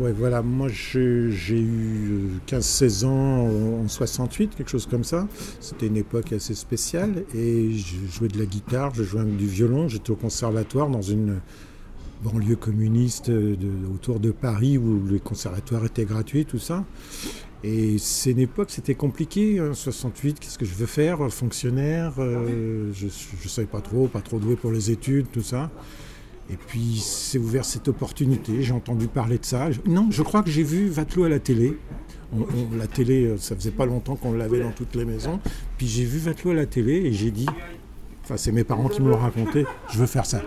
Ouais, voilà, moi j'ai eu 15-16 ans en 68, quelque chose comme ça. C'était une époque assez spéciale et je jouais de la guitare, je jouais du violon, j'étais au conservatoire dans une banlieue communiste de- autour de Paris où le conservatoire était gratuit, tout ça. Et c'est une époque, c'était compliqué, hein, 68, qu'est-ce que je veux faire, fonctionnaire, euh, je ne savais pas trop, pas trop doué pour les études, tout ça. Et puis c'est ouvert cette opportunité, j'ai entendu parler de ça. Non, je crois que j'ai vu Vatelot à la télé. La télé, euh, ça faisait pas longtemps qu'on l'avait dans toutes les maisons. Puis j'ai vu Vatelot à la télé et j'ai dit, enfin c'est mes parents qui me l'ont raconté, je veux faire ça.